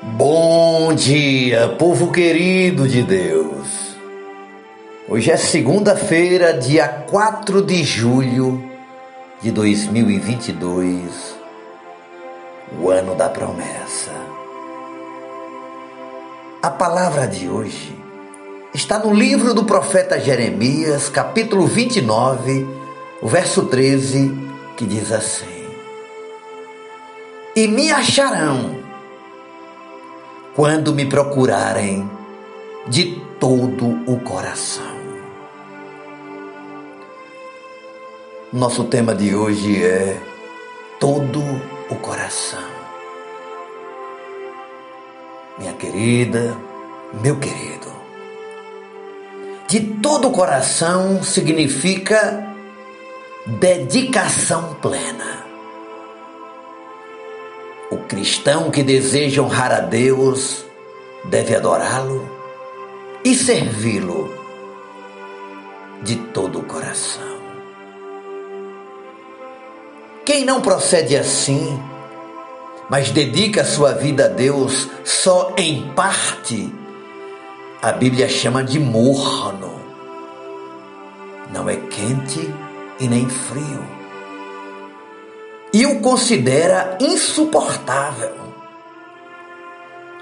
Bom dia, povo querido de Deus. Hoje é segunda-feira, dia 4 de julho de 2022, o ano da promessa. A palavra de hoje está no livro do profeta Jeremias, capítulo 29, o verso 13, que diz assim: E me acharão quando me procurarem de todo o coração. Nosso tema de hoje é todo o coração. Minha querida, meu querido, de todo o coração significa dedicação plena. Cristão que deseja honrar a Deus deve adorá-lo e servi-lo de todo o coração. Quem não procede assim, mas dedica sua vida a Deus só em parte, a Bíblia chama de morno. Não é quente e nem frio e o considera insuportável.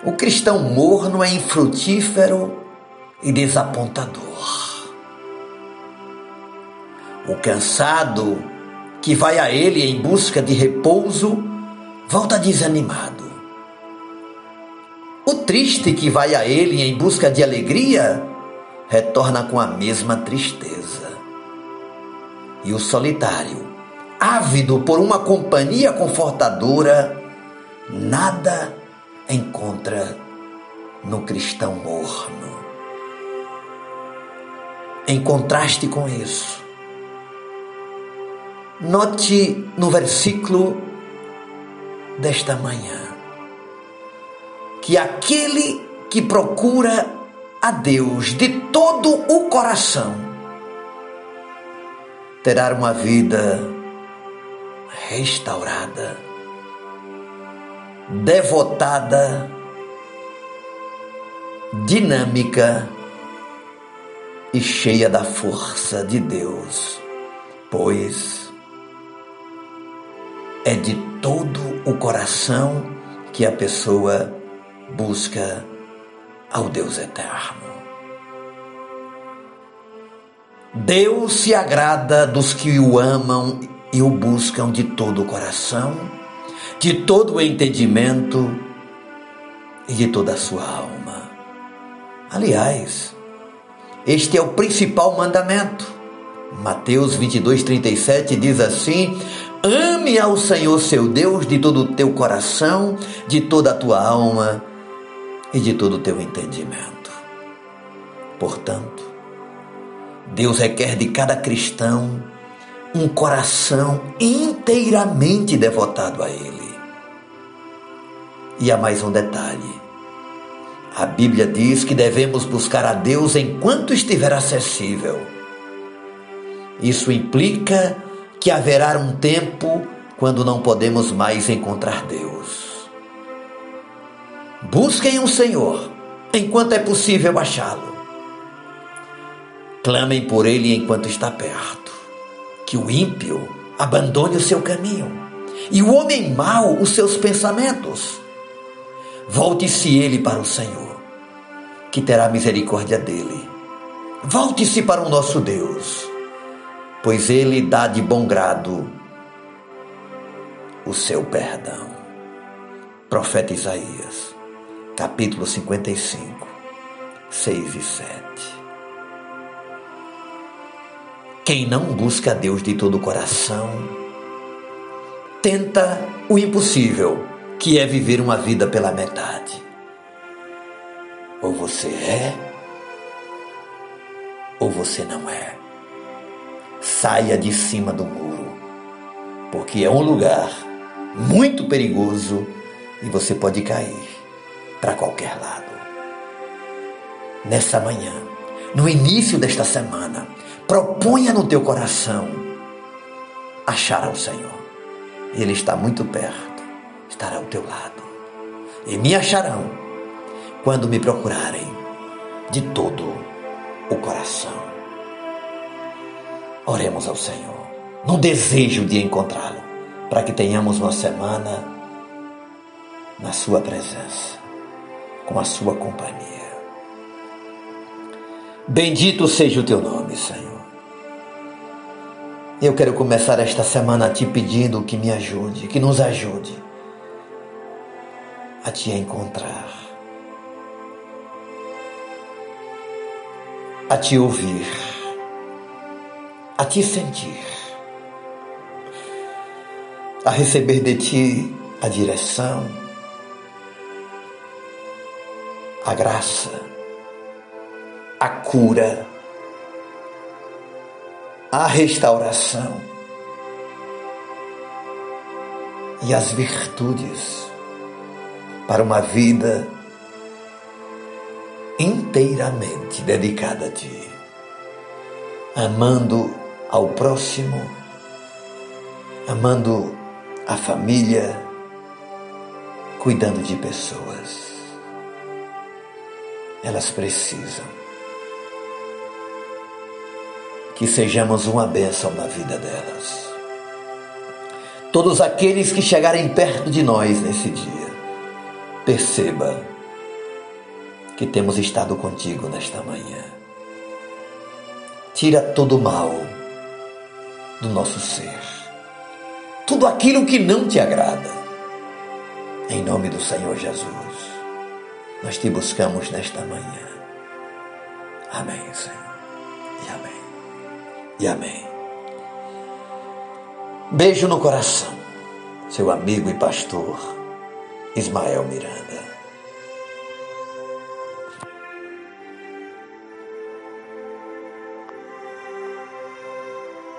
O cristão morno é infrutífero e desapontador. O cansado que vai a ele em busca de repouso volta desanimado. O triste que vai a ele em busca de alegria retorna com a mesma tristeza. E o solitário ávido por uma companhia confortadora, nada encontra no cristão morno. Em contraste com isso, note no versículo desta manhã que aquele que procura a Deus de todo o coração terá uma vida restaurada, devotada, dinâmica e cheia da força de Deus, pois é de todo o coração que a pessoa busca ao Deus eterno. Deus se agrada dos que o amam e o buscam de todo o coração, de todo o entendimento e de toda a sua alma. Aliás, este é o principal mandamento. Mateus 22, 37 diz assim: Ame ao Senhor seu Deus de todo o teu coração, de toda a tua alma e de todo o teu entendimento. Portanto, Deus requer de cada cristão um coração inteiramente devotado a Ele. E há mais um detalhe. A Bíblia diz que devemos buscar a Deus enquanto estiver acessível. Isso implica que haverá um tempo quando não podemos mais encontrar Deus. Busquem o Senhor enquanto é possível achá-lo. Clamem por Ele enquanto está perto que o ímpio abandone o seu caminho e o homem mau os seus pensamentos. Volte-se ele para o Senhor, que terá misericórdia dele. Volte-se para o nosso Deus, pois ele dá de bom grado o seu perdão. Profeta Isaías, capítulo 55, 6 e 7. Quem não busca a Deus de todo o coração, tenta o impossível, que é viver uma vida pela metade. Ou você é, ou você não é. Saia de cima do muro, porque é um lugar muito perigoso e você pode cair para qualquer lado. Nessa manhã, no início desta semana, Proponha no teu coração achar ao Senhor. Ele está muito perto, estará ao teu lado. e me acharão quando me procurarem de todo o coração. Oremos ao Senhor, no desejo de encontrá-lo, para que tenhamos uma semana na Sua presença, com a Sua companhia. Bendito seja o teu nome, Senhor. Eu quero começar esta semana te pedindo que me ajude, que nos ajude a te encontrar, a te ouvir, a te sentir, a receber de ti a direção, a graça a cura, a restauração e as virtudes para uma vida inteiramente dedicada a Ti, amando ao próximo, amando a família, cuidando de pessoas. Elas precisam que sejamos uma bênção na vida delas. Todos aqueles que chegarem perto de nós nesse dia, perceba que temos estado contigo nesta manhã. Tira todo o mal do nosso ser, tudo aquilo que não te agrada. Em nome do Senhor Jesus, nós te buscamos nesta manhã. Amém, Senhor. E amém e amém. Beijo no coração, seu amigo e pastor Ismael Miranda.